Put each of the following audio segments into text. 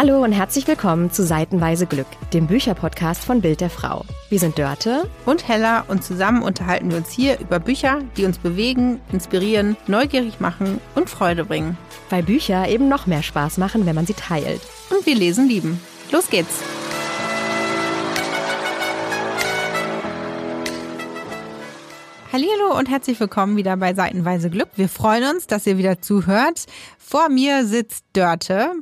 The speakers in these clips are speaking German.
Hallo und herzlich willkommen zu Seitenweise Glück, dem Bücherpodcast von Bild der Frau. Wir sind Dörte und Hella und zusammen unterhalten wir uns hier über Bücher, die uns bewegen, inspirieren, neugierig machen und Freude bringen. Weil Bücher eben noch mehr Spaß machen, wenn man sie teilt. Und wir lesen lieben. Los geht's! Hallo und herzlich willkommen wieder bei Seitenweise Glück. Wir freuen uns, dass ihr wieder zuhört. Vor mir sitzt Dörte.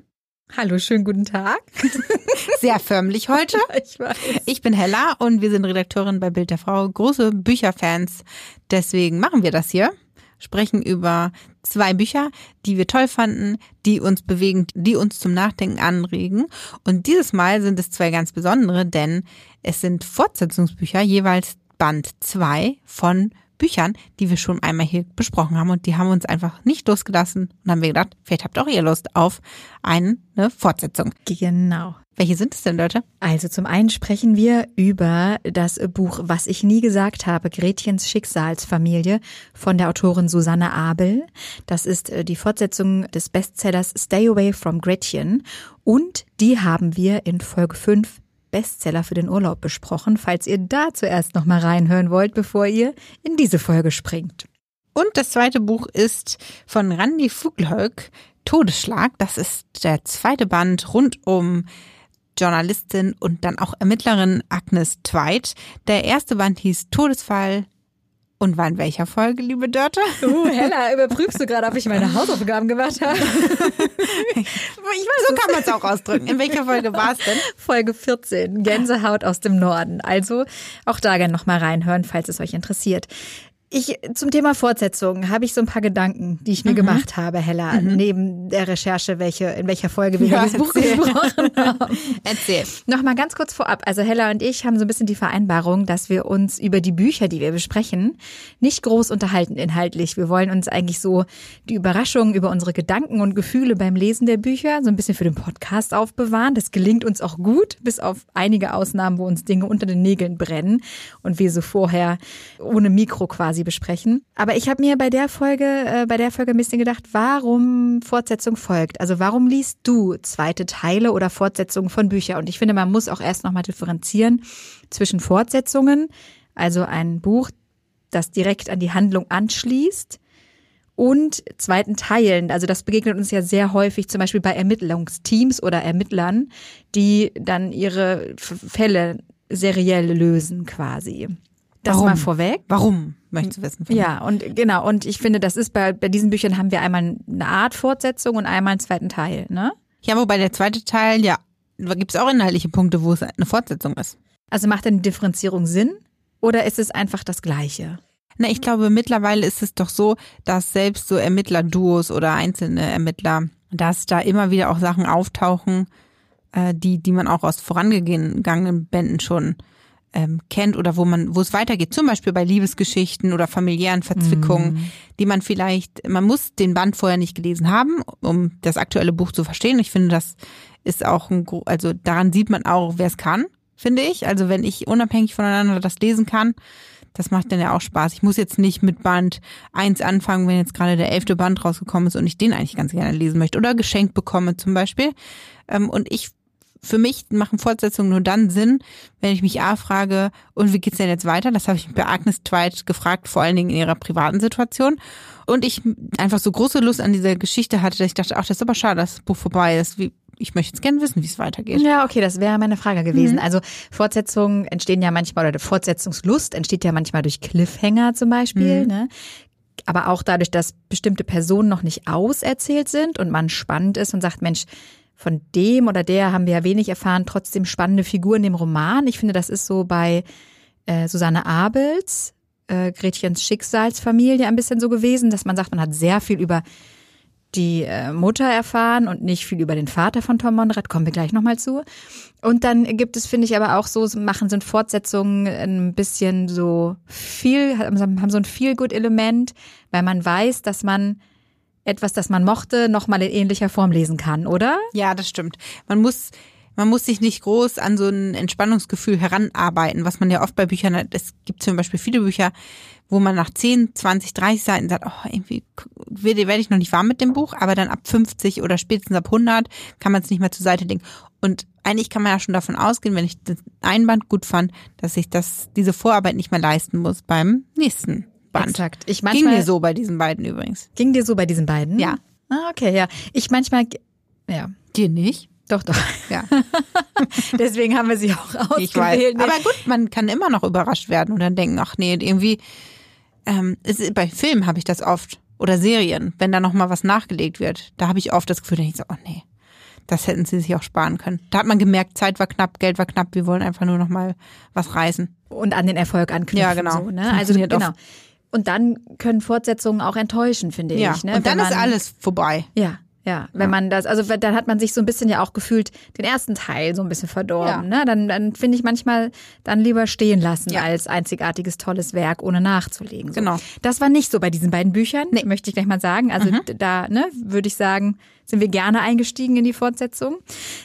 Hallo, schönen guten Tag. Sehr förmlich heute. Ich weiß. Ich bin Hella und wir sind Redakteurin bei Bild der Frau, große Bücherfans. Deswegen machen wir das hier. Sprechen über zwei Bücher, die wir toll fanden, die uns bewegen, die uns zum Nachdenken anregen. Und dieses Mal sind es zwei ganz besondere, denn es sind Fortsetzungsbücher, jeweils Band zwei von Büchern, die wir schon einmal hier besprochen haben und die haben uns einfach nicht losgelassen und haben wir gedacht, vielleicht habt auch ihr Lust auf eine Fortsetzung. Genau. Welche sind es denn, Leute? Also zum einen sprechen wir über das Buch Was ich nie gesagt habe, Gretchens Schicksalsfamilie von der Autorin Susanne Abel. Das ist äh, die Fortsetzung des Bestsellers Stay Away from Gretchen und die haben wir in Folge 5 Bestseller für den Urlaub besprochen, falls ihr da zuerst noch mal reinhören wollt, bevor ihr in diese Folge springt. Und das zweite Buch ist von Randy Fuglhöck, Todesschlag. Das ist der zweite Band rund um Journalistin und dann auch Ermittlerin Agnes Tweit. Der erste Band hieß Todesfall und war in welcher Folge, liebe Dörte? Uh, Hella, überprüfst du gerade, ob ich meine Hausaufgaben gemacht habe? ich weiß, so kann man es auch ausdrücken. In welcher Folge war es denn? Folge 14, Gänsehaut aus dem Norden. Also auch da gerne nochmal reinhören, falls es euch interessiert. Ich, zum Thema Fortsetzung habe ich so ein paar Gedanken, die ich mir mhm. gemacht habe, Hella, mhm. neben der Recherche, welche, in welcher Folge wir ja, dieses Buch gesprochen haben. Erzähl. Nochmal ganz kurz vorab. Also Hella und ich haben so ein bisschen die Vereinbarung, dass wir uns über die Bücher, die wir besprechen, nicht groß unterhalten inhaltlich. Wir wollen uns eigentlich so die Überraschungen über unsere Gedanken und Gefühle beim Lesen der Bücher so ein bisschen für den Podcast aufbewahren. Das gelingt uns auch gut, bis auf einige Ausnahmen, wo uns Dinge unter den Nägeln brennen und wir so vorher ohne Mikro quasi quasi besprechen. Aber ich habe mir bei der Folge, äh, bei der Folge ein bisschen gedacht, warum Fortsetzung folgt. Also warum liest du zweite Teile oder Fortsetzungen von Büchern? Und ich finde, man muss auch erst nochmal differenzieren zwischen Fortsetzungen, also ein Buch, das direkt an die Handlung anschließt, und zweiten Teilen. Also das begegnet uns ja sehr häufig, zum Beispiel bei Ermittlungsteams oder Ermittlern, die dann ihre Fälle seriell lösen quasi. Das Warum? mal vorweg. Warum, möchtest du wissen? Ja, und genau. Und ich finde, das ist bei, bei diesen Büchern haben wir einmal eine Art Fortsetzung und einmal einen zweiten Teil, ne? Ja, wobei der zweite Teil, ja, gibt es auch inhaltliche Punkte, wo es eine Fortsetzung ist. Also macht denn die Differenzierung Sinn oder ist es einfach das Gleiche? Na, ich glaube, mittlerweile ist es doch so, dass selbst so Ermittlerduos oder einzelne Ermittler, dass da immer wieder auch Sachen auftauchen, äh, die, die man auch aus vorangegangenen Bänden schon ähm, kennt oder wo man, wo es weitergeht, zum Beispiel bei Liebesgeschichten oder familiären Verzwickungen, mm. die man vielleicht, man muss den Band vorher nicht gelesen haben, um das aktuelle Buch zu verstehen. Ich finde, das ist auch ein, also daran sieht man auch, wer es kann, finde ich. Also wenn ich unabhängig voneinander das lesen kann, das macht dann ja auch Spaß. Ich muss jetzt nicht mit Band eins anfangen, wenn jetzt gerade der elfte Band rausgekommen ist und ich den eigentlich ganz gerne lesen möchte oder geschenkt bekomme zum Beispiel. Ähm, und ich für mich machen Fortsetzungen nur dann Sinn, wenn ich mich A frage, und wie geht's denn jetzt weiter? Das habe ich bei Agnes Tweit gefragt, vor allen Dingen in ihrer privaten Situation. Und ich einfach so große Lust an dieser Geschichte hatte, dass ich dachte, ach, das ist aber schade, dass das Buch vorbei ist. Wie, ich möchte jetzt gerne wissen, wie es weitergeht. Ja, okay, das wäre meine Frage gewesen. Mhm. Also Fortsetzungen entstehen ja manchmal, oder Fortsetzungslust entsteht ja manchmal durch Cliffhanger zum Beispiel, mhm. ne? Aber auch dadurch, dass bestimmte Personen noch nicht auserzählt sind und man spannend ist und sagt, Mensch, von dem oder der haben wir ja wenig erfahren, trotzdem spannende Figuren im Roman. Ich finde, das ist so bei äh, Susanne Abels, äh, Gretchens Schicksalsfamilie ein bisschen so gewesen, dass man sagt, man hat sehr viel über die äh, Mutter erfahren und nicht viel über den Vater von Tom Monrad, kommen wir gleich nochmal zu. Und dann gibt es, finde ich, aber auch so, machen sind Fortsetzungen ein bisschen so viel, haben so ein Feel-Good-Element, weil man weiß, dass man etwas, das man mochte, nochmal in ähnlicher Form lesen kann, oder? Ja, das stimmt. Man muss, man muss sich nicht groß an so ein Entspannungsgefühl heranarbeiten, was man ja oft bei Büchern hat. Es gibt zum Beispiel viele Bücher, wo man nach 10, 20, 30 Seiten sagt, oh, irgendwie werde, ich noch nicht warm mit dem Buch, aber dann ab 50 oder spätestens ab 100 kann man es nicht mehr zur Seite legen. Und eigentlich kann man ja schon davon ausgehen, wenn ich das Einband gut fand, dass ich das, diese Vorarbeit nicht mehr leisten muss beim nächsten Band. Exakt. Ich Ging manchmal, mir so bei diesen beiden übrigens. Ging dir so bei diesen beiden? Ja. Ah, okay, ja. Ich manchmal, ja, Dir nicht? doch, doch. Ja, Deswegen haben wir sie auch ausgewählt. ich weiß. Aber gut, man kann immer noch überrascht werden und dann denken, ach nee, irgendwie, ähm, es, ist- bei Filmen habe ich das oft. Oder Serien, wenn da nochmal was nachgelegt wird. Da habe ich oft das Gefühl, da denk ich so, oh nee, das hätten sie sich auch sparen können. Da hat man gemerkt, Zeit war knapp, Geld war knapp, wir wollen einfach nur nochmal was reißen. und an den Erfolg anknüpfen. Ja, genau. So, ne? Also genau. oft. Und dann können Fortsetzungen auch enttäuschen, finde Ja, ich. Ne? und dann Wenn ist man- alles vorbei. Ja, ja. Wenn man das, also dann hat man sich so ein bisschen ja auch gefühlt den ersten Teil so ein bisschen verdorben. Ne? Dann, dann finde ich manchmal dann lieber stehen lassen Ja. als einzigartiges tolles Werk ohne nachzulegen. So. Genau. Das war nicht so bei diesen beiden Büchern, möchte ich gleich mal sagen. Also Mhm. da, ne, würde ich sagen, sind wir gerne eingestiegen in die Fortsetzung.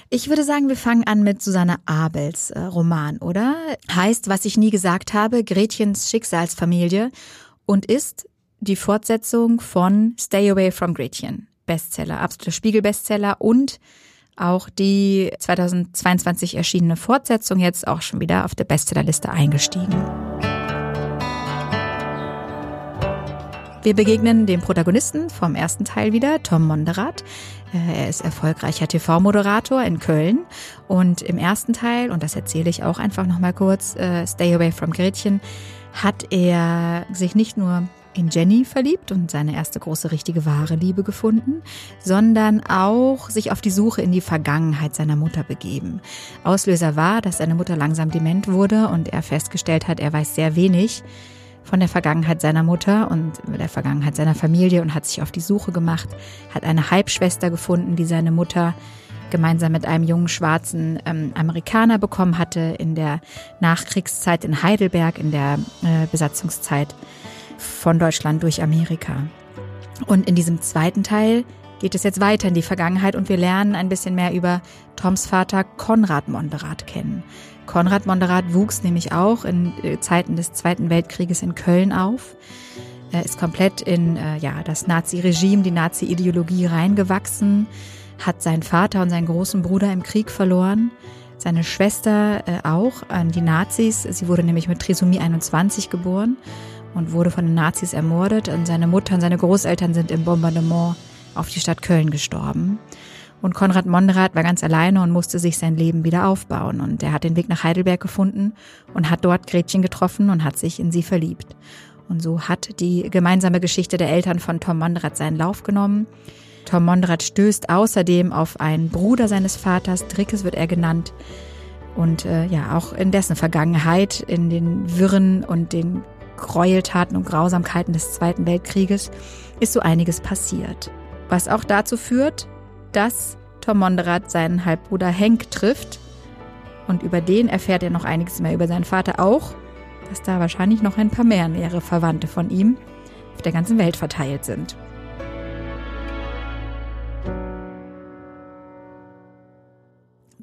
Ich würde sagen, wir fangen an mit Susanne Abels äh, Roman, oder? Heißt, was ich nie gesagt habe, Gretchens Schicksalsfamilie und ist die Fortsetzung von Stay Away from Gretchen. Bestseller, absoluter Spiegel-Bestseller und auch die 2022 erschienene Fortsetzung jetzt auch schon wieder auf der Bestsellerliste eingestiegen. Wir begegnen dem Protagonisten vom ersten Teil wieder, Tom Monderath. Äh, Er ist erfolgreicher TV-Moderator in Köln und im ersten Teil, und das erzähle ich auch einfach nochmal kurz, äh, Stay Away from Gretchen, hat er sich nicht nur in Jenny verliebt und seine erste große richtige wahre Liebe gefunden, sondern auch sich auf die Suche in die Vergangenheit seiner Mutter begeben. Auslöser war, dass seine Mutter langsam dement wurde und er festgestellt hat, er weiß sehr wenig von der Vergangenheit seiner Mutter und der Vergangenheit seiner Familie und hat sich auf die Suche gemacht, hat eine Halbschwester gefunden, die seine Mutter gemeinsam mit einem jungen schwarzen ähm, Amerikaner bekommen hatte in der Nachkriegszeit in Heidelberg, in der äh, Besatzungszeit von Deutschland durch Amerika. Und in diesem zweiten Teil geht es jetzt weiter in die Vergangenheit und wir lernen ein bisschen mehr über Toms Vater Konrad Monderath kennen. Konrad Monderath wuchs nämlich auch in äh, Zeiten des Zweiten Weltkrieges in Köln auf. Er ist komplett in äh, ja, das Nazi-Regime, die Nazi-Ideologie reingewachsen, hat seinen Vater und seinen großen Bruder im Krieg verloren, seine Schwester äh, auch an die Nazis. Sie wurde nämlich mit Trisomie 21 geboren und wurde von den Nazis ermordet. Und seine Mutter und seine Großeltern sind im Bombardement auf die Stadt Köln gestorben. Und Konrad Monderath war ganz alleine und musste sich sein Leben wieder aufbauen. Und er hat den Weg nach Heidelberg gefunden und hat dort Gretchen getroffen und hat sich in sie verliebt. Und so hat die gemeinsame Geschichte der Eltern von Tom Monderath seinen Lauf genommen. Tom Monderath stößt außerdem auf einen Bruder seines Vaters, Drickes wird er genannt. Und äh, ja, auch in dessen Vergangenheit, in den Wirren und den Gräueltaten und Grausamkeiten des Zweiten Weltkrieges, ist so einiges passiert. Was auch dazu führt, dass Tom Monderath seinen Halbbruder Henk trifft. Und über den erfährt er noch einiges mehr über seinen Vater auch, dass da wahrscheinlich noch ein paar mehr nähere Verwandte von ihm auf der ganzen Welt verteilt sind.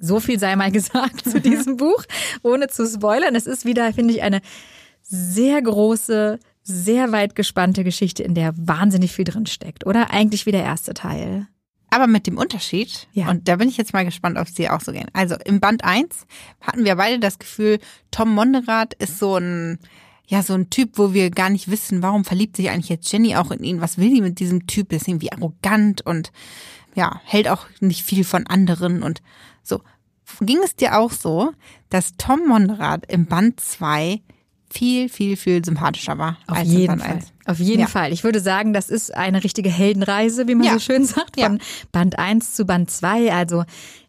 So viel sei mal gesagt zu diesem Buch, ohne zu spoilern. Es ist wieder, finde ich, eine sehr große, sehr weit gespannte Geschichte, in der wahnsinnig viel drin steckt, oder? Eigentlich wie der erste Teil. Aber mit dem Unterschied, Ja. und da bin ich jetzt mal gespannt, ob sie auch so gehen. Also im Band 1 hatten wir beide das Gefühl, Tom Monderath ist so ein, ja, so ein Typ, wo wir gar nicht wissen, warum verliebt sich eigentlich jetzt Jenny auch in ihn? Was will die mit diesem Typ? Ist irgendwie arrogant und ja, hält auch nicht viel von anderen und so. Ging es dir auch so, dass Tom Monderath im Band 2 viel, viel, viel sympathischer war Auf jeden Fall. 1? Auf jeden Ja. Fall. Ich würde sagen, das ist eine richtige Heldenreise, wie man Ja. so schön sagt, Ja. von Band 1 zu Band 2. Also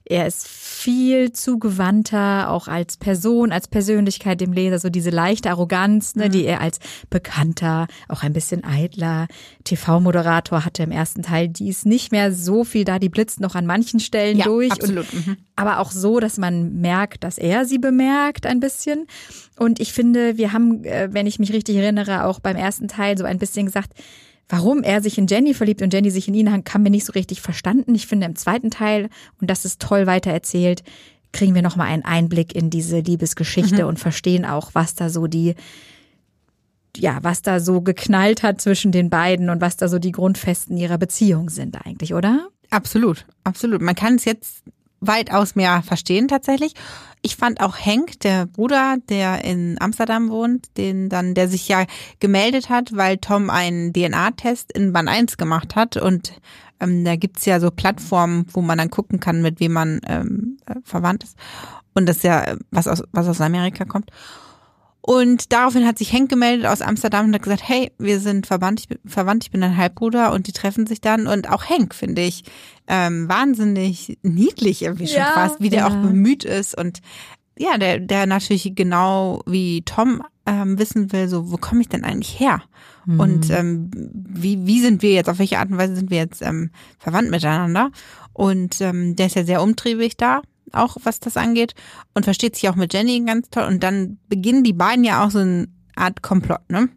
er ist viel zugewandter, auch als Person, als Persönlichkeit dem Leser, so diese leichte Arroganz, ne, Mhm. die er als bekannter, auch ein bisschen eitler TV-Moderator hatte im ersten Teil. Die ist nicht mehr so viel da, die blitzt noch an manchen Stellen Ja, durch. absolut. Und Mhm. aber auch so, dass man merkt, dass er sie bemerkt ein bisschen. Und ich finde, wir haben, äh, wenn ich mich richtig erinnere, auch beim ersten Teil so ein bisschen gesagt, warum er sich in Jenny verliebt und Jenny sich in ihn, haben wir nicht so richtig verstanden. Ich finde im zweiten Teil, und das ist toll weitererzählt, kriegen wir nochmal einen Einblick in diese Liebesgeschichte und verstehen auch, was da so die ja, was da so geknallt hat zwischen den beiden und was da so die Grundfesten ihrer Beziehung sind eigentlich, oder? Absolut, absolut. Man kann es jetzt weitaus mehr verstehen tatsächlich. Ich fand auch Henk, der Bruder, der in Amsterdam wohnt, den dann, der sich ja gemeldet hat, weil Tom einen DNA-Test in Band 1 gemacht hat und ähm, da gibt's ja so Plattformen, wo man dann gucken kann, mit wem man ähm, äh, verwandt ist. Und das ist ja was aus, was aus Amerika kommt. Und daraufhin hat sich Henk gemeldet aus Amsterdam und hat gesagt, hey, wir sind verwandt, ich bin, verwandt, ich bin dein Halbbruder und die treffen sich dann. Und auch Henk finde ich ähm, wahnsinnig niedlich irgendwie schon Ja, fast, wie der ja. auch bemüht ist und ja, der, der natürlich genau wie Tom ähm, wissen will, so, wo komme ich denn eigentlich her? Und ähm, wie, wie sind wir jetzt, auf welche Art und Weise sind wir jetzt ähm, verwandt miteinander? Und ähm, der ist ja sehr umtriebig da, auch was das angeht, und versteht sich auch mit Jenny ganz toll. Und dann beginnen die beiden ja auch so eine Art Komplott, ne?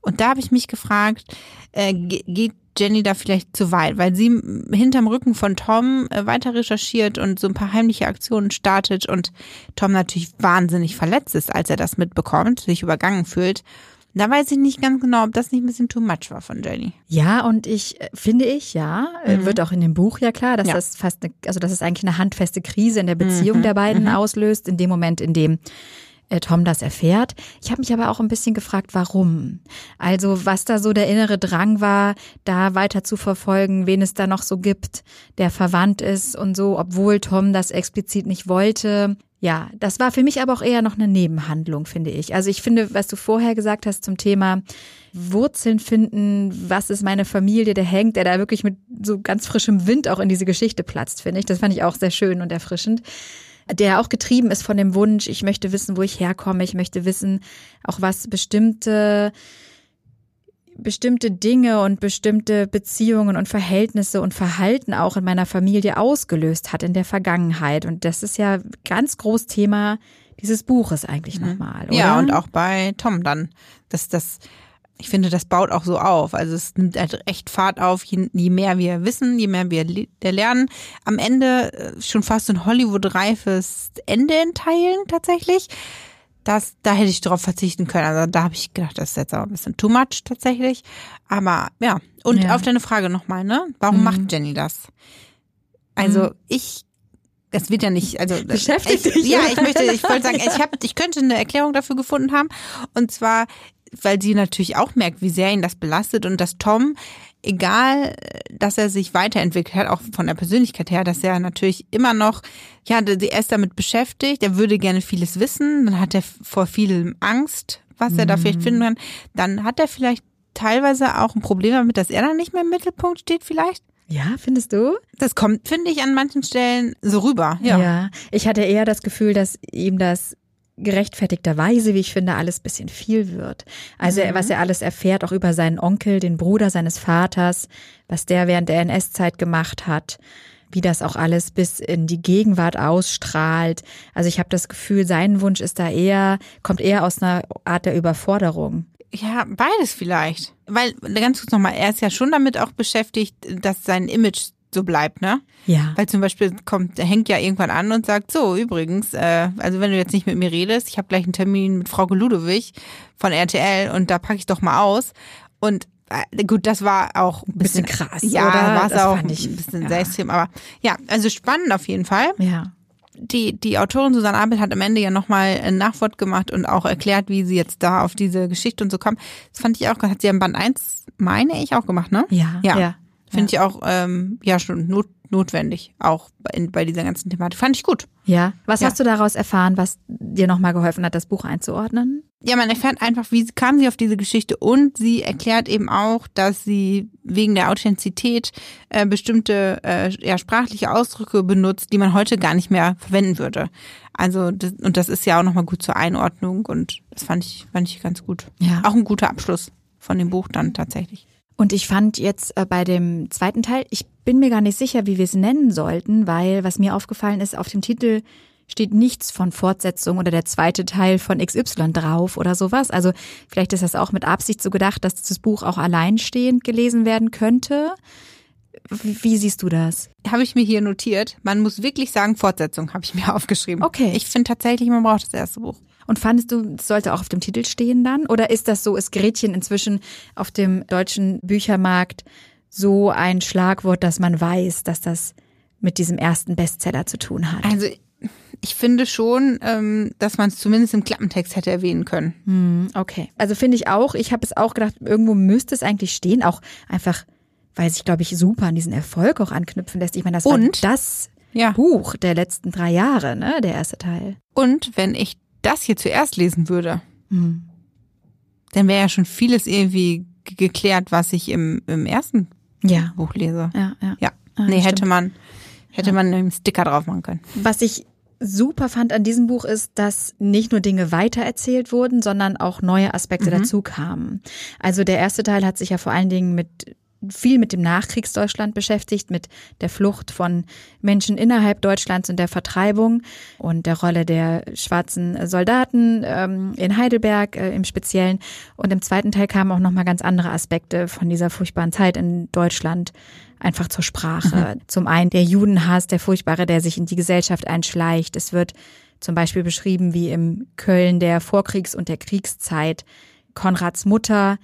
Und da habe ich mich gefragt, äh, ge- geht Jenny da vielleicht zu weit, weil sie hinterm Rücken von Tom äh, weiter recherchiert und so ein paar heimliche Aktionen startet und Tom natürlich wahnsinnig verletzt ist, als er das mitbekommt, sich übergangen fühlt. Da weiß ich nicht ganz genau, ob das nicht ein bisschen too much war von Jenny. Ja, und ich äh, finde ich, ja, äh, wird auch in dem Buch ja klar, dass Ja. das fast eine, also dass es eigentlich eine handfeste Krise in der Beziehung der beiden auslöst, in dem Moment, in dem äh, Tom das erfährt. Ich habe mich aber auch ein bisschen gefragt, warum. Also was da so der innere Drang war, da weiter zu verfolgen, wen es da noch so gibt, der verwandt ist und so, obwohl Tom das explizit nicht wollte. Ja, das war für mich aber auch eher noch eine Nebenhandlung, finde ich. Also ich finde, was du vorher gesagt hast zum Thema Wurzeln finden, was ist meine Familie, der hängt, der da wirklich mit so ganz frischem Wind auch in diese Geschichte platzt, finde ich. Das fand ich auch sehr schön und erfrischend. Der auch getrieben ist von dem Wunsch, ich möchte wissen, wo ich herkomme, ich möchte wissen, auch was bestimmte bestimmte Dinge und bestimmte Beziehungen und Verhältnisse und Verhalten auch in meiner Familie ausgelöst hat in der Vergangenheit. Und das ist ja ganz groß Thema dieses Buches eigentlich nochmal, oder? Mhm. Ja, und auch bei Tom dann. Das, das, ich finde, das baut auch so auf. Also es nimmt halt echt Fahrt auf, je, je mehr wir wissen, je mehr wir le- lernen. Am Ende äh, schon fast ein Hollywood-reifes Ende in Teilen tatsächlich. Das, da hätte ich drauf verzichten können. Also da habe ich gedacht, das ist jetzt aber ein bisschen too much tatsächlich. Aber ja, und Ja. auf deine Frage nochmal, ne? Warum macht Jenny das? Also ich, das wird ja nicht, also Beschäftigt ich, dich, Ja, ich möchte, ich wollte sagen, ich hab, ich könnte eine Erklärung dafür gefunden haben. Und zwar, weil sie natürlich auch merkt, wie sehr ihn das belastet und dass Tom, egal, dass er sich weiterentwickelt hat, auch von der Persönlichkeit her, dass er natürlich immer noch, ja, er ist damit beschäftigt, er würde gerne vieles wissen, dann hat er vor vielem Angst, was er da vielleicht finden kann. Dann hat er vielleicht teilweise auch ein Problem damit, dass er dann nicht mehr im Mittelpunkt steht vielleicht. Ja, findest du? Das kommt, finde ich, an manchen Stellen so rüber. Ja. ja. Ich hatte eher das Gefühl, dass ihm das gerechtfertigterweise, wie ich finde, alles bisschen viel wird. Also er- was er alles erfährt, auch über seinen Onkel, den Bruder seines Vaters, was der während der NS-Zeit gemacht hat, wie das auch alles bis in die Gegenwart ausstrahlt. Also ich habe das Gefühl, sein Wunsch ist da eher, kommt eher aus einer Art der Überforderung. Ja, beides vielleicht. Weil, ganz kurz nochmal, er ist ja schon damit auch beschäftigt, dass sein Image so bleibt, ne? Ja. Weil zum Beispiel kommt, hängt ja irgendwann an und sagt, so, übrigens, äh, also wenn du jetzt nicht mit mir redest, ich habe gleich einen Termin mit Frau Ludowig von RTL und da packe ich doch mal aus. Und äh, gut, das war auch ein bisschen, Bisschen krass, Ja, war es auch ich, ein bisschen ja. sehr extrem. Aber ja, also spannend auf jeden Fall Ja. die, die Autorin Susanne Abel hat am Ende ja nochmal ein Nachwort gemacht und auch erklärt, wie sie jetzt da auf diese Geschichte und so kam. Das fand ich auch, hat sie im Band 1, meine ich, auch gemacht, ne? Ja. Ja. ja. Finde ich auch, ähm, ja, schon not, notwendig, auch bei, bei dieser ganzen Thematik. Fand ich gut. Ja. Was Ja. hast du daraus erfahren, was dir nochmal geholfen hat, das Buch einzuordnen? Ja, man erfährt einfach, wie kam sie auf diese Geschichte und sie erklärt eben auch, dass sie wegen der Authentizität äh, bestimmte äh, ja, sprachliche Ausdrücke benutzt, die man heute gar nicht mehr verwenden würde. Also das, und das ist ja auch nochmal gut zur Einordnung und das fand ich fand ich ganz gut. Ja. Auch ein guter Abschluss von dem Buch dann tatsächlich. Und ich fand jetzt äh, bei dem zweiten Teil, ich bin mir gar nicht sicher, wie wir es nennen sollten, weil was mir aufgefallen ist, auf dem Titel steht nichts von Fortsetzung oder der zweite Teil von XY drauf oder sowas. Also vielleicht ist das auch mit Absicht so gedacht, dass das Buch auch alleinstehend gelesen werden könnte. wie, wie siehst du das? Habe ich mir hier notiert. Man muss wirklich sagen, Fortsetzung habe ich mir aufgeschrieben. Okay. Ich finde tatsächlich, man braucht das erste Buch. Und fandest du, es sollte auch auf dem Titel stehen dann? Oder ist das so, ist Gretchen inzwischen auf dem deutschen Büchermarkt so ein Schlagwort, dass man weiß, dass das mit diesem ersten Bestseller zu tun hat? Also ich finde schon, ähm, dass man es zumindest im Klappentext hätte erwähnen können. Hm, okay. Also finde ich auch, ich habe es auch gedacht, irgendwo müsste es eigentlich stehen, auch einfach, weil sich, glaube ich, super an diesen Erfolg auch anknüpfen lässt. Ich meine, das Und? war das Ja. Buch der letzten drei Jahre, ne, der erste Teil. Und wenn ich das hier zuerst lesen würde, dann wäre ja schon vieles irgendwie geklärt, was ich im, im ersten Ja. Buch lese. Ja, ja. Ja. Ah, nee, stimmt. hätte man, hätte man einen Sticker drauf machen können. Was ich super fand an diesem Buch ist, dass nicht nur Dinge weitererzählt wurden, sondern auch neue Aspekte dazu kamen. Also der erste Teil hat sich ja vor allen Dingen mit viel mit dem Nachkriegsdeutschland beschäftigt, mit der Flucht von Menschen innerhalb Deutschlands und der Vertreibung und der Rolle der schwarzen Soldaten ähm, in Heidelberg äh, im Speziellen. Und im zweiten Teil kamen auch nochmal ganz andere Aspekte von dieser furchtbaren Zeit in Deutschland einfach zur Sprache. Zum einen der Judenhass, der furchtbare, der sich in die Gesellschaft einschleicht. Es wird zum Beispiel beschrieben, wie im Köln der Vorkriegs- und der Kriegszeit Konrads Mutter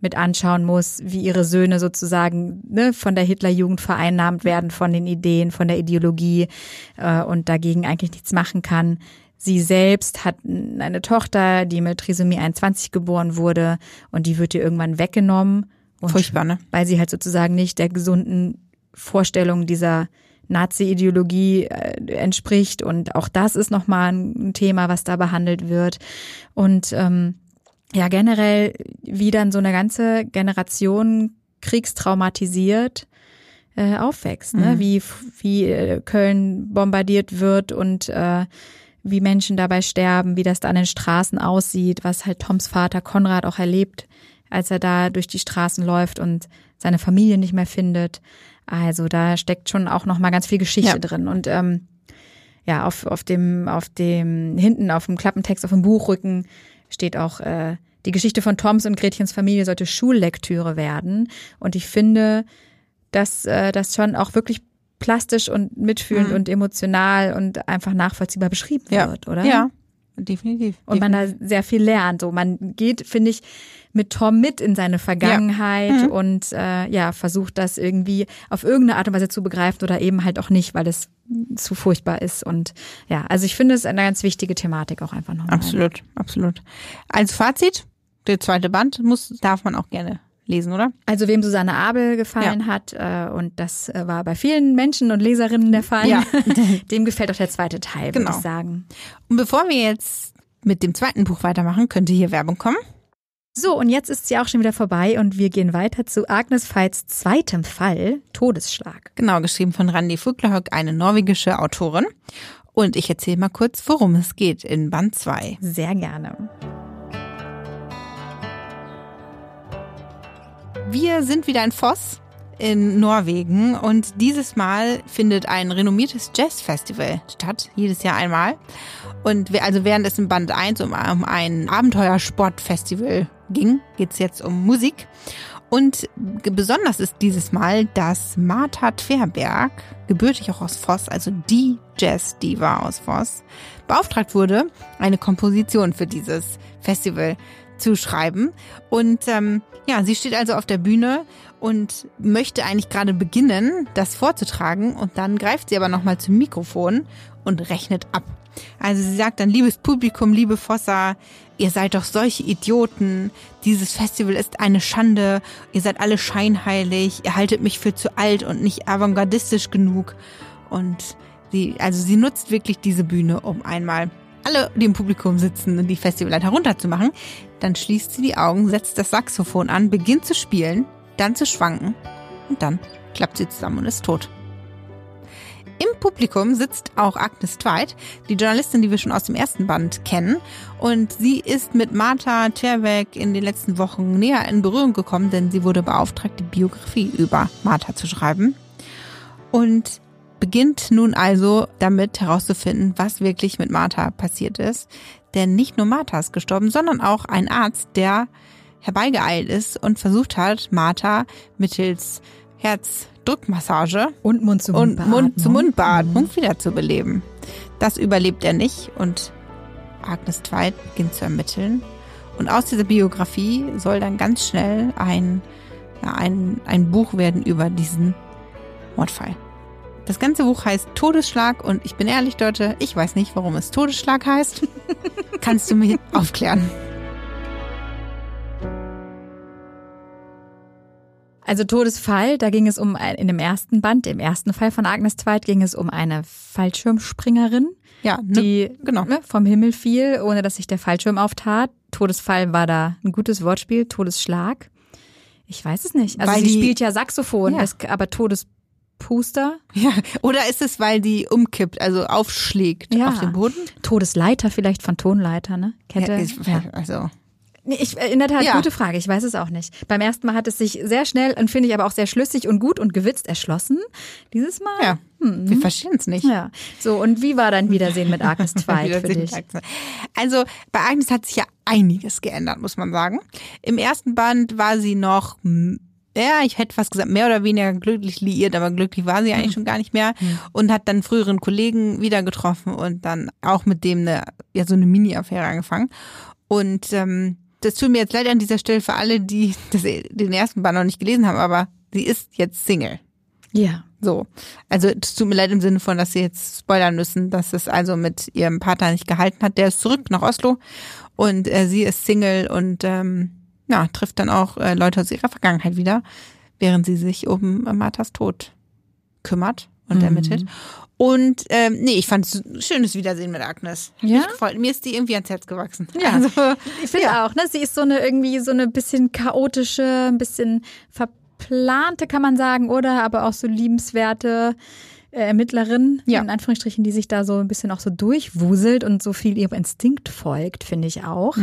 mit anschauen muss, wie ihre Söhne sozusagen ne, von der Hitlerjugend vereinnahmt werden, von den Ideen, von der Ideologie äh, und dagegen eigentlich nichts machen kann. Sie selbst hat eine Tochter, die mit Trisomie 21 geboren wurde und die wird ihr irgendwann weggenommen. Und Furchtbar, ne? Weil sie halt sozusagen nicht der gesunden Vorstellung dieser Nazi-Ideologie äh, entspricht. Und auch das ist nochmal ein Thema, was da behandelt wird. Und ähm, ja, generell, wie dann so eine ganze Generation kriegstraumatisiert äh, aufwächst, ne? wie, wie äh, Köln bombardiert wird und äh, wie Menschen dabei sterben, wie das da an den Straßen aussieht, was halt Toms Vater Konrad auch erlebt, als er da durch die Straßen läuft und seine Familie nicht mehr findet. Also da steckt schon auch noch mal ganz viel Geschichte Ja. drin und ähm, ja auf auf dem auf dem hinten auf dem Klappentext auf dem Buchrücken steht auch äh, die Geschichte von Toms und Gretchens Familie sollte Schullektüre werden und ich finde, dass äh, das schon auch wirklich plastisch und mitfühlend und emotional und einfach nachvollziehbar beschrieben Mhm. Ja. wird, oder? Ja, definitiv. Und man da sehr viel lernt. So, man geht, finde ich, mit Tom mit in seine Vergangenheit Mhm. und äh, ja, versucht das irgendwie auf irgendeine Art und Weise zu begreifen oder eben halt auch nicht, weil es zu furchtbar ist. Und ja, also ich finde es eine ganz wichtige Thematik auch einfach nochmal. Absolut, absolut. Als Fazit, der zweite Band muss, darf man auch gerne lesen, oder? Also wem Susanne Abel gefallen hat, äh, und das äh, war bei vielen Menschen und Leserinnen der Fall, Ja. dem gefällt auch der zweite Teil, würde Genau. ich sagen. Und bevor wir jetzt mit dem zweiten Buch weitermachen, könnte hier Werbung kommen. So, und jetzt ist sie auch schon wieder vorbei und wir gehen weiter zu Agnes Veits zweitem Fall, Todesschlag. Genau, geschrieben von Randi Fuglahöck, eine norwegische Autorin. Und ich erzähle mal kurz, worum es geht in Band 2. Sehr gerne. Wir sind wieder in Voss in Norwegen und dieses Mal findet ein renommiertes Jazzfestival statt, jedes Jahr einmal. Und wir- also während es in Band 1 um, um ein Abenteuersportfestival ging, geht's jetzt um Musik. Und besonders ist dieses Mal, dass Martha Tverberg, gebürtig auch aus Voss, also die Jazz-Diva aus Voss, beauftragt wurde, eine Komposition für dieses Festival zu schreiben. Und ähm, ja, sie steht also auf der Bühne und möchte eigentlich gerade beginnen, das vorzutragen. Und dann greift sie aber nochmal zum Mikrofon und rechnet ab. Also sie sagt dann, liebes Publikum, liebe Fossa, ihr seid doch solche Idioten. Dieses Festival ist eine Schande. Ihr seid alle scheinheilig. Ihr haltet mich für zu alt und nicht avantgardistisch genug. Und sie, also sie nutzt wirklich diese Bühne, um einmal alle, die im Publikum sitzen, die Festivalleiter runterzumachen. Dann schließt sie die Augen, setzt das Saxophon an, beginnt zu spielen, dann zu schwanken und dann klappt sie zusammen und ist tot. Im Publikum sitzt auch Agnes Tweit, die Journalistin, die wir schon aus dem ersten Band kennen. Und sie ist mit Martha Terweg in den letzten Wochen näher in Berührung gekommen, denn sie wurde beauftragt, die Biografie über Martha zu schreiben. Und beginnt nun also damit herauszufinden, was wirklich mit Martha passiert ist. Denn nicht nur Martha ist gestorben, sondern auch ein Arzt, der herbeigeeilt ist und versucht hat, Martha mittels Herzdrückmassage Und Mund zu und Mund. Mund-zu-Mund-Beatmung wieder zu beleben. Das überlebt er nicht und Agnes Tweit beginnt zu ermitteln. Und aus dieser Biografie soll dann ganz schnell ein, ein, ein Buch werden über diesen Mordfall. Das ganze Buch heißt Todesschlag und ich bin ehrlich, Leute, ich weiß nicht, warum es Todesschlag heißt. Kannst du mir aufklären? Also Todesfall, da ging es um, in dem ersten Band, im ersten Fall von Agnes Tweit, ging es um eine Fallschirmspringerin, Ja, ne, die genau. ne, vom Himmel fiel, ohne dass sich der Fallschirm auftat. Todesfall war da ein gutes Wortspiel, Todesschlag. Ich weiß es nicht. Also Weil sie die- spielt ja Saxophon, Ja. es, aber Todespuster, Ja, oder ist es, weil die umkippt, also aufschlägt Ja. auf den Boden? Todesleiter vielleicht von Tonleiter, ne? Kette. Ja, ist, Ja. Also, ich, in der Tat, Ja. gute Frage. Ich weiß es auch nicht. Beim ersten Mal hat es sich sehr schnell und finde ich aber auch sehr schlüssig und gut und gewitzt erschlossen. Dieses Mal. ja, wir verstehen es nicht. Ja. So, und wie war dein Wiedersehen mit Agnes Tweit für dich? Also bei Agnes hat sich ja einiges geändert, muss man sagen. Im ersten Band war sie noch, hm, ja, ich hätte fast gesagt, mehr oder weniger glücklich liiert, aber glücklich war sie eigentlich schon gar nicht mehr und hat dann früheren Kollegen wieder getroffen und dann auch mit dem eine, ja, so eine Mini-Affäre angefangen. Und ähm, das tut mir jetzt leid an dieser Stelle für alle, die das, den ersten Band noch nicht gelesen haben, aber sie ist jetzt Single. Ja. So. Also es tut mir leid im Sinne von, dass sie jetzt spoilern müssen, dass es also mit ihrem Partner nicht gehalten hat. Der ist zurück nach Oslo und äh, sie ist Single und ähm, ja, trifft dann auch äh, Leute aus ihrer Vergangenheit wieder, während sie sich um äh, Marthas Tod kümmert und Mhm. ermittelt. Und ähm, nee, ich fand es ein schönes Wiedersehen mit Agnes. Hat Ja? Mir ist die irgendwie ans Herz gewachsen. Ja. Also, Ich finde auch, ne? Sie ist so eine irgendwie so eine bisschen chaotische, ein bisschen verplante, kann man sagen, oder? Aber auch so liebenswerte Ermittlerin, Ja. in Anführungsstrichen, die sich da so ein bisschen auch so durchwuselt und so viel ihrem Instinkt folgt, finde ich auch.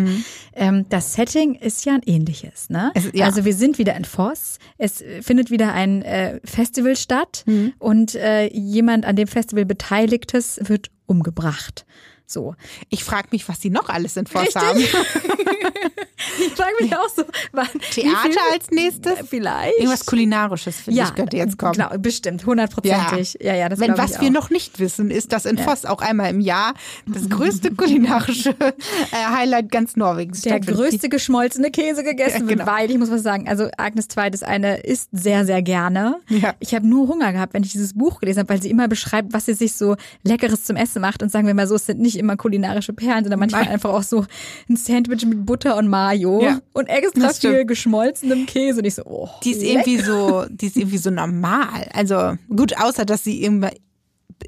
Ähm, das Setting ist ja ein ähnliches, ne? Mhm. Es- ja. Also wir sind wieder in Voss. Es findet wieder ein äh, Festival statt und äh, jemand an dem Festival Beteiligtes wird umgebracht. So. ich frage mich, was sie noch alles in Forst Richtig. haben. Ich frage mich auch so, wann, Theater als nächstes? Vielleicht. Irgendwas Kulinarisches, finde ich, könnte jetzt kommen. Genau, bestimmt, hundertprozentig. Ja. ja, das Wenn was wir noch nicht wissen, ist, dass in Voss auch einmal im Jahr das größte kulinarische äh, Highlight ganz Norwegens der größte geschmolzene Käse gegessen Ja, wird, genau. weil ich muss was sagen, also Agnes Zweit ist eine, isst sehr, sehr gerne. Ja. Ich habe nur Hunger gehabt, wenn ich dieses Buch gelesen habe, weil sie immer beschreibt, was sie sich so Leckeres zum Essen macht. Und sagen wir mal so, es sind nicht immer kulinarische Perlen, sondern manchmal Nein. einfach auch so ein Sandwich mit Butter und Mayo Ja. und extra viel geschmolzenem Käse. Und ich so, oh, Die ist irgendwie so, die ist irgendwie so normal. Also gut, außer dass sie immer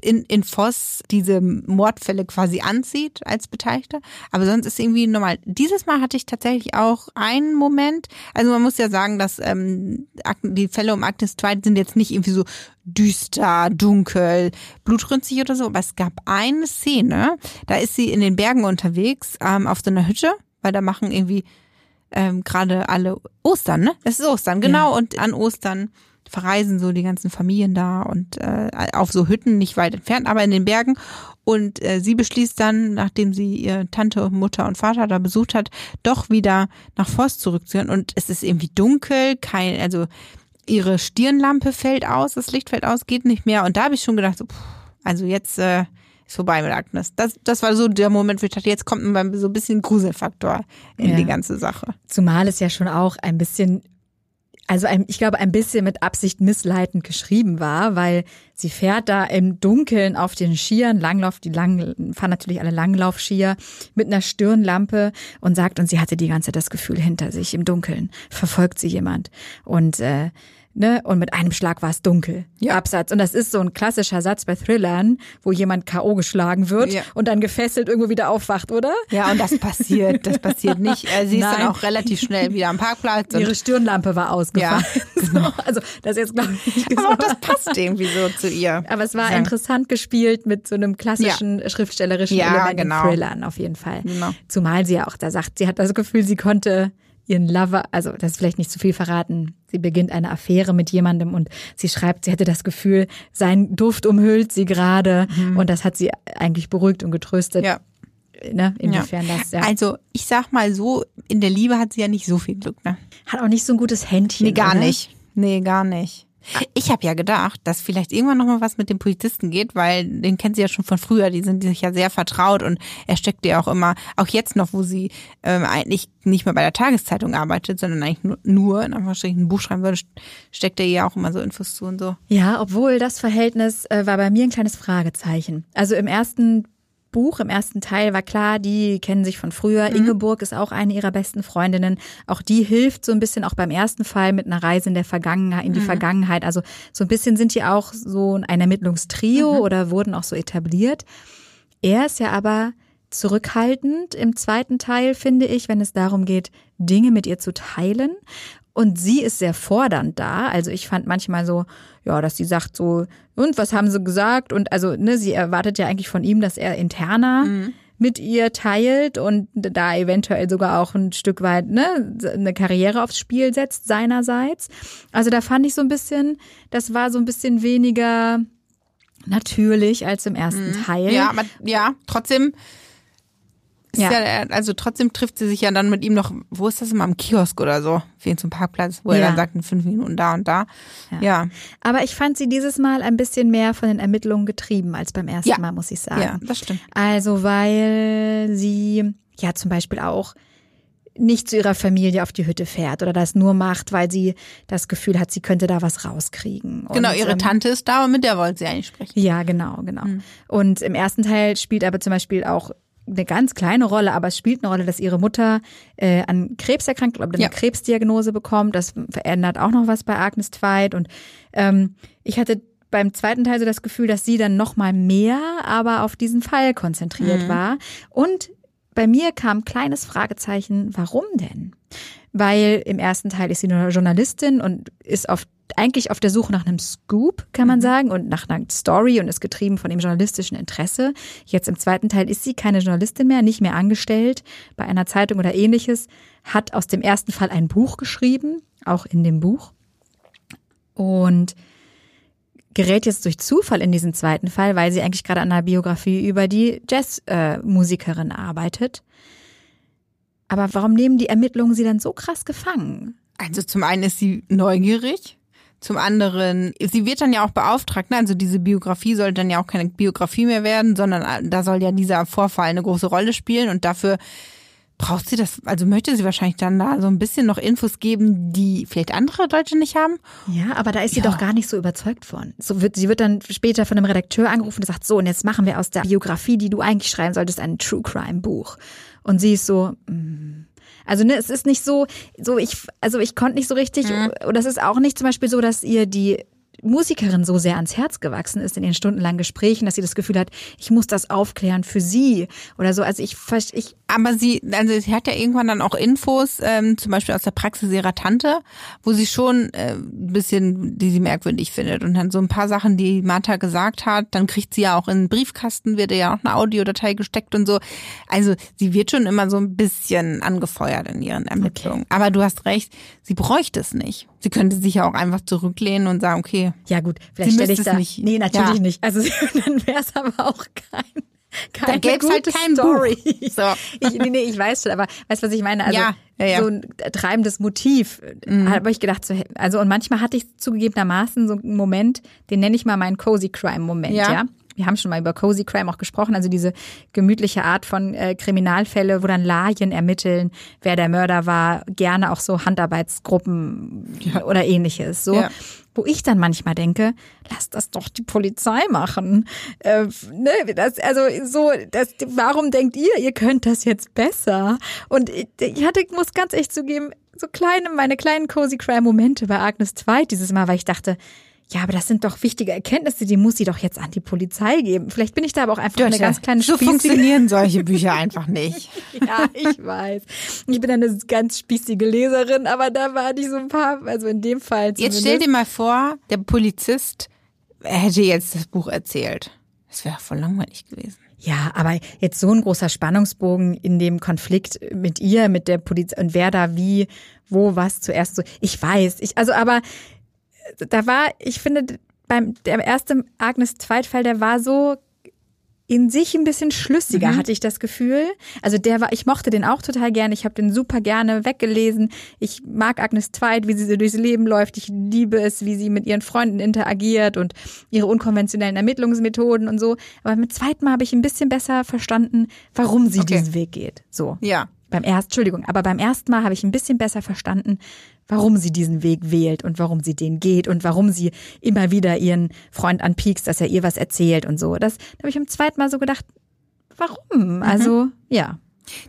in, in Voss diese Mordfälle quasi anzieht als Beteiligter. Aber sonst ist irgendwie normal. Dieses Mal hatte ich tatsächlich auch einen Moment. Also man muss ja sagen, dass ähm, die Fälle um Agnes Tweit sind jetzt nicht irgendwie so düster, dunkel, blutrünstig oder so. Aber es gab eine Szene, da ist sie in den Bergen unterwegs ähm, auf so einer Hütte, weil da machen irgendwie ähm, gerade alle Ostern, ne? Es ist Ostern, genau. Und an Ostern verreisen so die ganzen Familien da und äh, auf so Hütten nicht weit entfernt, aber in den Bergen. Und äh, sie beschließt dann, nachdem sie ihre Tante, Mutter und Vater da besucht hat, doch wieder nach Forst zurückzukehren. Und es ist irgendwie dunkel, kein, also ihre Stirnlampe fällt aus, das Licht fällt aus, geht nicht mehr. Und da habe ich schon gedacht, so, puh, also jetzt äh, ist vorbei mit Agnes. Das, das war so der Moment, wo ich dachte, jetzt kommt so ein bisschen Gruselfaktor in Ja. die ganze Sache. Zumal es ja schon auch ein bisschen, also ein, ich glaube, ein bisschen mit Absicht missleitend geschrieben war, weil sie fährt da im Dunkeln auf den Skiern, Langlauf, die lang, fahren natürlich alle Langlaufskier mit einer Stirnlampe und sagt, und sie hatte die ganze Zeit das Gefühl hinter sich im Dunkeln, verfolgt sie jemand. Und äh, Ne? Und mit einem Schlag war es dunkel. Ja. Absatz. Und das ist so ein klassischer Satz bei Thrillern, wo jemand K.O. geschlagen wird Ja. und dann gefesselt irgendwo wieder aufwacht, oder? Ja, und das passiert, das passiert nicht. Äh, Sie ist Nein. dann auch relativ schnell wieder am Parkplatz. Ihre Stirnlampe war ausgefallen. Ja, genau. so, also das ist jetzt glaube ich aber auch das passt irgendwie so zu ihr. Aber es war Sagen. interessant gespielt mit so einem klassischen schriftstellerischen Ja, Element genau. in Thrillern auf jeden Fall. Genau. Zumal sie ja auch da sagt, sie hat das Gefühl, sie konnte ihren Lover, also das ist vielleicht nicht zu viel verraten, sie beginnt eine Affäre mit jemandem und sie schreibt, sie hätte das Gefühl, sein Duft umhüllt sie gerade und das hat sie eigentlich beruhigt und getröstet. Mhm. Ja. Ne? Inwiefern das ja. Also ich sag mal so, in der Liebe hat sie ja nicht so viel Glück, ne? hat auch nicht so ein gutes Händchen. Nee, gar oder? nicht. Nee, gar nicht. Ich habe ja gedacht, dass vielleicht irgendwann noch mal was mit dem Polizisten geht, weil den kennt sie ja schon von früher. Die sind sich ja sehr vertraut und er steckt ja auch immer, auch jetzt noch, wo sie ähm, eigentlich nicht mehr bei der Tageszeitung arbeitet, sondern eigentlich nur, nur in Anführungsstrichen ein Buch schreiben würde, steckt er ja auch immer so Infos zu und so. Ja, obwohl das Verhältnis äh, war bei mir ein kleines Fragezeichen. Also im ersten Buch, im ersten Teil war klar, die kennen sich von früher. Mhm. Ingeborg ist auch eine ihrer besten Freundinnen. Auch die hilft so ein bisschen auch beim ersten Fall mit einer Reise in der Vergangenheit, in die mhm. Vergangenheit. Also so ein bisschen sind die auch so ein Ermittlungstrio mhm. oder wurden auch so etabliert. Er ist ja aber zurückhaltend im zweiten Teil, finde ich, wenn es darum geht, Dinge mit ihr zu teilen. Und sie ist sehr fordernd da. Also ich fand manchmal so, ja, dass sie sagt so, und was haben sie gesagt? Und also, ne, sie erwartet ja eigentlich von ihm, dass er interner mhm. mit ihr teilt und da eventuell sogar auch ein Stück weit, ne, eine Karriere aufs Spiel setzt seinerseits. Also da fand ich so ein bisschen, das war so ein bisschen weniger natürlich als im ersten mhm. Teil. Ja, aber ja, trotzdem ja. ja. also trotzdem trifft sie sich ja dann mit ihm noch, wo ist das immer, am Kiosk oder so, für ihn zum Parkplatz, wo ja. er dann sagt, in fünf Minuten da und da. Ja. ja. Aber ich fand sie dieses Mal ein bisschen mehr von den Ermittlungen getrieben als beim ersten. Mal, muss ich sagen. Ja, das stimmt. Also, weil sie ja zum Beispiel auch nicht zu ihrer Familie auf die Hütte fährt oder das nur macht, weil sie das Gefühl hat, sie könnte da was rauskriegen. Genau, ihre ähm, Tante ist da und mit der wollte sie eigentlich sprechen. Ja, genau, genau. Mhm. Und im ersten Teil spielt aber zum Beispiel auch eine ganz kleine Rolle, aber es spielt eine Rolle, dass ihre Mutter äh, an Krebs erkrankt oder eine ja. Krebsdiagnose bekommt. Das verändert auch noch was bei Agnes Tweit. Und ähm, ich hatte beim zweiten Teil so das Gefühl, dass sie dann noch mal mehr aber auf diesen Fall konzentriert mhm. war. Und bei mir kam ein kleines Fragezeichen, warum denn? Weil im ersten Teil ist sie nur Journalistin und ist auf eigentlich auf der Suche nach einem Scoop, kann man mhm. sagen, und nach einer Story und ist getrieben von dem journalistischen Interesse. Jetzt im zweiten Teil ist sie keine Journalistin mehr, nicht mehr angestellt bei einer Zeitung oder ähnliches, hat aus dem ersten Fall ein Buch geschrieben, auch in dem Buch. Und gerät jetzt durch Zufall in diesen zweiten Fall, weil sie eigentlich gerade an einer Biografie über die Jazzmusikerin äh, arbeitet. Aber warum nehmen die Ermittlungen sie dann so krass gefangen? Also zum einen ist sie neugierig zum anderen, sie wird dann ja auch beauftragt, ne? also diese Biografie soll dann ja auch keine Biografie mehr werden, sondern äh, da soll ja dieser Vorfall eine große Rolle spielen und dafür braucht sie das, also möchte sie wahrscheinlich dann da so ein bisschen noch Infos geben, die vielleicht andere Deutsche nicht haben. Ja, aber da ist sie ja. doch gar nicht so überzeugt von. So wird, sie wird dann später von einem Redakteur angerufen und sagt, so, und jetzt machen wir aus der Biografie, die du eigentlich schreiben solltest, ein True Crime Buch. Und sie ist so, mh, mm, also ne, es ist nicht so, so ich, also ich konnte nicht so richtig, mhm. oder es ist auch nicht zum Beispiel so, dass ihr die Musikerin so sehr ans Herz gewachsen ist in den stundenlangen Gesprächen, dass sie das Gefühl hat, ich muss das aufklären für sie oder so. Also ich, ich aber sie, also sie hat ja irgendwann dann auch Infos, ähm, zum Beispiel aus der Praxis ihrer Tante, wo sie schon äh, ein bisschen, die sie merkwürdig findet und dann so ein paar Sachen, die Martha gesagt hat, dann kriegt sie ja auch in den Briefkasten, wird ja auch eine Audiodatei gesteckt und so. Also sie wird schon immer so ein bisschen angefeuert in ihren Ermittlungen. Okay. Aber du hast recht, sie bräuchte es nicht. Sie könnte sich ja auch einfach zurücklehnen und sagen, okay. Ja gut, vielleicht stelle ich da. Nicht. Nee, natürlich ja. nicht. Also dann wäre es aber auch kein keine da gäbe halt kein Story. Buch. So. Ich, nee, nee, ich weiß schon, aber weißt du, was ich meine? Also ja, ja, ja. so ein treibendes Motiv, mhm. habe ich gedacht, so, also und manchmal hatte ich zugegebenermaßen so einen Moment, den nenne ich mal meinen Cozy Crime Moment, ja. ja? Wir haben schon mal über Cozy Crime auch gesprochen, also diese gemütliche Art von äh, Kriminalfälle, wo dann Laien ermitteln, wer der Mörder war, gerne auch so Handarbeitsgruppen ja. oder ähnliches. So, ja wo ich dann manchmal denke, lass das doch die Polizei machen. Äh, ne, das, also so, das, warum denkt ihr, ihr könnt das jetzt besser? Und ich, ich hatte, muss ganz echt zugeben, so kleine, meine kleinen Cozy Crime Momente bei Agnes Zweit dieses Mal, weil ich dachte, ja, aber das sind doch wichtige Erkenntnisse, die muss sie doch jetzt an die Polizei geben. Vielleicht bin ich da aber auch einfach Dörte, eine ganz kleine. So funktionieren solche Bücher einfach nicht. ja, ich weiß. Ich bin eine ganz spießige Leserin, aber da war ich so ein paar, also in dem Fall zumindest. Jetzt stell dir mal vor, der Polizist hätte jetzt das Buch erzählt. Das wäre voll langweilig gewesen. Ja, aber jetzt so ein großer Spannungsbogen in dem Konflikt mit ihr, mit der Polizei und wer da wie, wo, was zuerst so. Ich weiß, ich, also aber da war, ich finde, beim der erste Agnes Zweitfall, der war so in sich ein bisschen schlüssiger, mhm. hatte ich das Gefühl. Also der war, ich mochte den auch total gerne. Ich habe den super gerne weggelesen. Ich mag Agnes Zweit, wie sie so durchs Leben läuft. Ich liebe es, wie sie mit ihren Freunden interagiert und ihre unkonventionellen Ermittlungsmethoden und so. Aber mit zweiten Mal habe ich ein bisschen besser verstanden, warum sie okay. diesen Weg geht. So. Ja. Beim ersten, Entschuldigung, aber beim ersten Mal habe ich ein bisschen besser verstanden, warum sie diesen Weg wählt und warum sie den geht und warum sie immer wieder ihren Freund anpiekst, dass er ihr was erzählt und so. Das da habe ich im zweiten Mal so gedacht, warum? Mhm. Also, ja.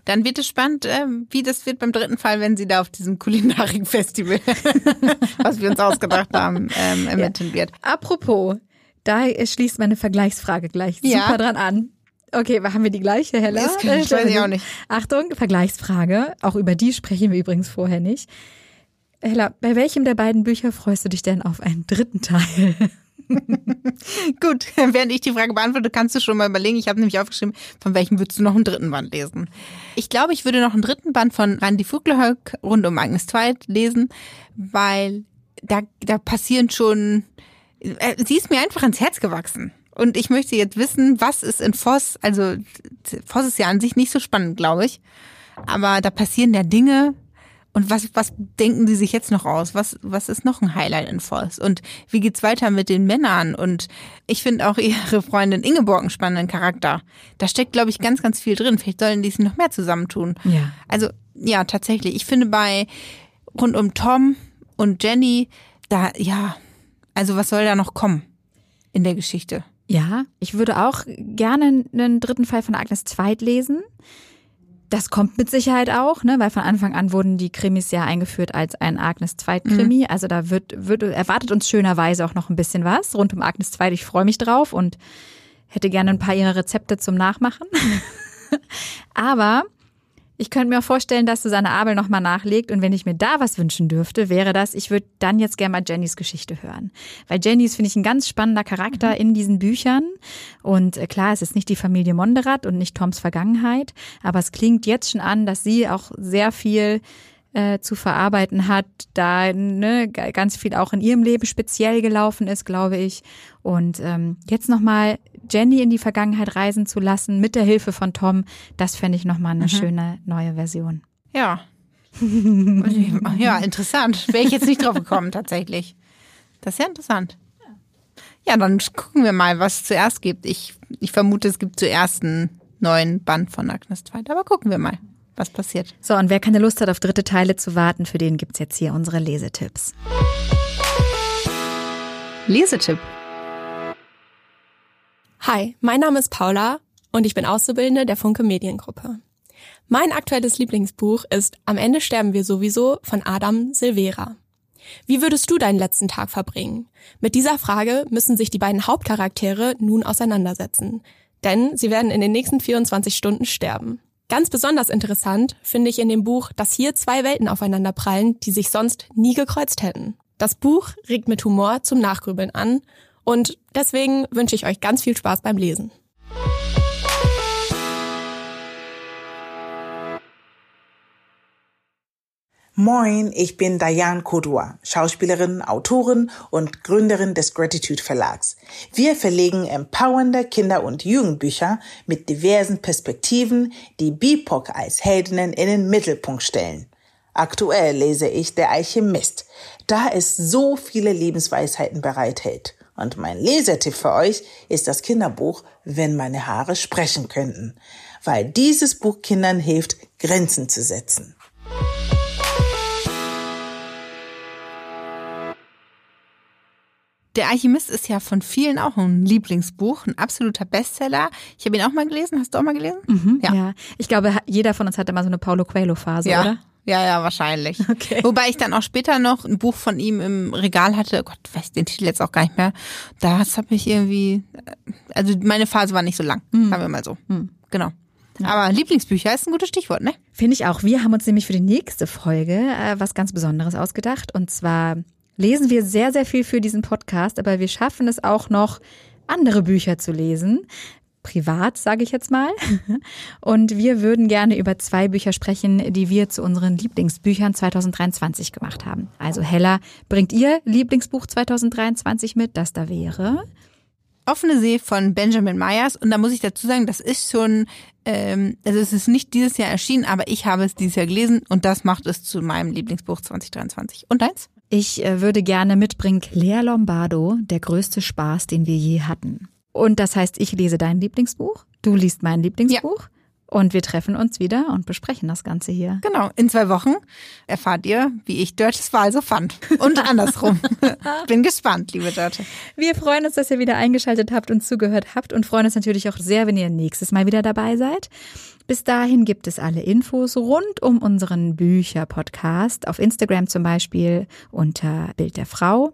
Dann wird es spannend, äh, wie das wird beim dritten Fall, wenn sie da auf diesem Kulinarik-Festival, was wir uns ausgedacht haben, ähm, ermitteln ja. wird. Apropos, da schließt meine Vergleichsfrage gleich ja. super dran an. Okay, haben wir die gleiche, Hella? Das kann, ich weiß ich auch nicht. Achtung, Vergleichsfrage. Auch über die sprechen wir übrigens vorher nicht. Hella, bei welchem der beiden Bücher freust du dich denn auf einen dritten Teil? Gut, während ich die Frage beantworte, kannst du schon mal überlegen. Ich habe nämlich aufgeschrieben, von welchem würdest du noch einen dritten Band lesen? Ich glaube, ich würde noch einen dritten Band von Randy Voglerhöck rund um Agnes Zweit lesen, weil da, da passieren schon, äh, sie ist mir einfach ans Herz gewachsen. Und ich möchte jetzt wissen, was ist in Voss, also Voss ist ja an sich nicht so spannend, glaube ich. Aber da passieren ja Dinge, und was, was denken die sich jetzt noch aus? Was, was ist noch ein Highlight in Voss? Und wie geht's weiter mit den Männern? Und ich finde auch ihre Freundin Ingeborg einen spannenden Charakter. Da steckt, glaube ich, ganz, ganz viel drin. Vielleicht sollen die sich noch mehr zusammentun. Ja. Also, ja, tatsächlich. Ich finde bei rund um Tom und Jenny, da, ja, also was soll da noch kommen in der Geschichte? Ja, ich würde auch gerne einen dritten Fall von Agnes Zweit lesen. Das kommt mit Sicherheit auch, ne, weil von Anfang an wurden die Krimis ja eingeführt als ein Agnes Zweit Krimi. Mhm. Also da wird, wird erwartet uns schönerweise auch noch ein bisschen was rund um Agnes Zweit. Ich freue mich drauf und hätte gerne ein paar ihrer Rezepte zum Nachmachen. Aber ich könnte mir auch vorstellen, dass Susanne Abel nochmal nachlegt. Und wenn ich mir da was wünschen dürfte, wäre das, ich würde dann jetzt gerne mal Jennys Geschichte hören. Weil Jenny ist, finde ich, ein ganz spannender Charakter mhm. in diesen Büchern. Und äh, klar, es ist nicht die Familie Monderat und nicht Toms Vergangenheit. Aber es klingt jetzt schon an, dass sie auch sehr viel äh, zu verarbeiten hat, da ne, ganz viel auch in ihrem Leben speziell gelaufen ist, glaube ich. Und ähm, jetzt nochmal Jenny in die Vergangenheit reisen zu lassen mit der Hilfe von Tom, das fände ich nochmal eine mhm. schöne neue Version. Ja. ja, interessant. Wäre ich jetzt nicht drauf gekommen, tatsächlich. Das ist ja interessant. Ja, dann gucken wir mal, was es zuerst gibt. Ich, ich vermute, es gibt zuerst einen neuen Band von Agnes Zweit, aber gucken wir mal, was passiert. So, und wer keine Lust hat, auf dritte Teile zu warten, für den gibt's jetzt hier unsere Lesetipps. Lesetipp. Hi, mein Name ist Paula und ich bin Auszubildende der Funke Mediengruppe. Mein aktuelles Lieblingsbuch ist Am Ende sterben wir sowieso von Adam Silvera. Wie würdest du deinen letzten Tag verbringen? Mit dieser Frage müssen sich die beiden Hauptcharaktere nun auseinandersetzen, denn sie werden in den nächsten 24 Stunden sterben. Ganz besonders interessant finde ich in dem Buch, dass hier zwei Welten aufeinander prallen, die sich sonst nie gekreuzt hätten. Das Buch regt mit Humor zum Nachgrübeln an und deswegen wünsche ich euch ganz viel Spaß beim Lesen. Moin, ich bin Diane Kodua, Schauspielerin, Autorin und Gründerin des Gratitude Verlags. Wir verlegen empowernde Kinder- und Jugendbücher mit diversen Perspektiven, die BIPOC als Heldinnen in den Mittelpunkt stellen. Aktuell lese ich Der Alchemist, da es so viele Lebensweisheiten bereithält. Und mein Lesetipp für euch ist das Kinderbuch Wenn meine Haare sprechen könnten, weil dieses Buch Kindern hilft, Grenzen zu setzen. Der Alchemist ist ja von vielen auch ein Lieblingsbuch, ein absoluter Bestseller. Ich habe ihn auch mal gelesen. Hast du auch mal gelesen? Mhm, ja. ja. Ich glaube, jeder von uns hatte mal so eine Paulo Coelho-Phase, ja. oder? Ja, ja, wahrscheinlich. Okay. Wobei ich dann auch später noch ein Buch von ihm im Regal hatte. Gott, weiß den Titel jetzt auch gar nicht mehr. Das habe ich irgendwie, also meine Phase war nicht so lang, mhm. sagen wir mal so. Mhm. Genau. Aber Lieblingsbücher ist ein gutes Stichwort, ne? Finde ich auch. Wir haben uns nämlich für die nächste Folge äh, was ganz Besonderes ausgedacht. Und zwar lesen wir sehr, sehr viel für diesen Podcast, aber wir schaffen es auch noch, andere Bücher zu lesen privat, sage ich jetzt mal. Und wir würden gerne über zwei Bücher sprechen, die wir zu unseren Lieblingsbüchern 2023 gemacht haben. Also Hella, bringt ihr Lieblingsbuch 2023 mit, das da wäre? Offene See von Benjamin Myers. Und da muss ich dazu sagen, das ist schon, ähm, also es ist nicht dieses Jahr erschienen, aber ich habe es dieses Jahr gelesen und das macht es zu meinem Lieblingsbuch 2023. Und deins? Ich äh, würde gerne mitbringen Claire Lombardo, der größte Spaß, den wir je hatten. Und das heißt, ich lese dein Lieblingsbuch, du liest mein Lieblingsbuch. Ja. Und wir treffen uns wieder und besprechen das Ganze hier. Genau, in zwei Wochen erfahrt ihr, wie ich Dörtes Wahl so fand. Und andersrum. Bin gespannt, liebe Dörte. Wir freuen uns, dass ihr wieder eingeschaltet habt und zugehört habt und freuen uns natürlich auch sehr, wenn ihr nächstes Mal wieder dabei seid. Bis dahin gibt es alle Infos rund um unseren Bücher-Podcast auf Instagram zum Beispiel unter Bild der Frau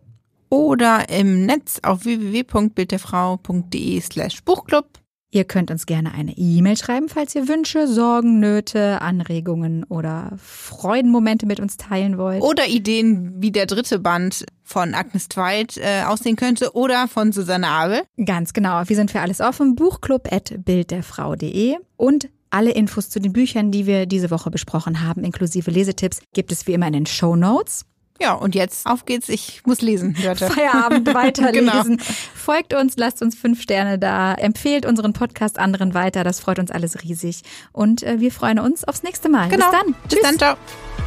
oder im Netz auf www.bildderfrau.de slash Buchclub. Ihr könnt uns gerne eine E-Mail schreiben, falls ihr Wünsche, Sorgen, Nöte, Anregungen oder Freudenmomente mit uns teilen wollt. Oder Ideen, wie der dritte Band von Agnes Tweit äh, aussehen könnte oder von Susanne Abel. Ganz genau. Wir sind für alles offen. Buchclub at bildderfrau.de und alle Infos zu den Büchern, die wir diese Woche besprochen haben, inklusive Lesetipps, gibt es wie immer in den Show Notes. Ja, und jetzt auf geht's. Ich muss lesen, Leute. Feierabend weiterlesen. genau. Folgt uns, lasst uns fünf Sterne da, empfehlt unseren Podcast anderen weiter. Das freut uns alles riesig. Und äh, wir freuen uns aufs nächste Mal. Genau. Bis dann. Bis Tschüss. dann. Ciao.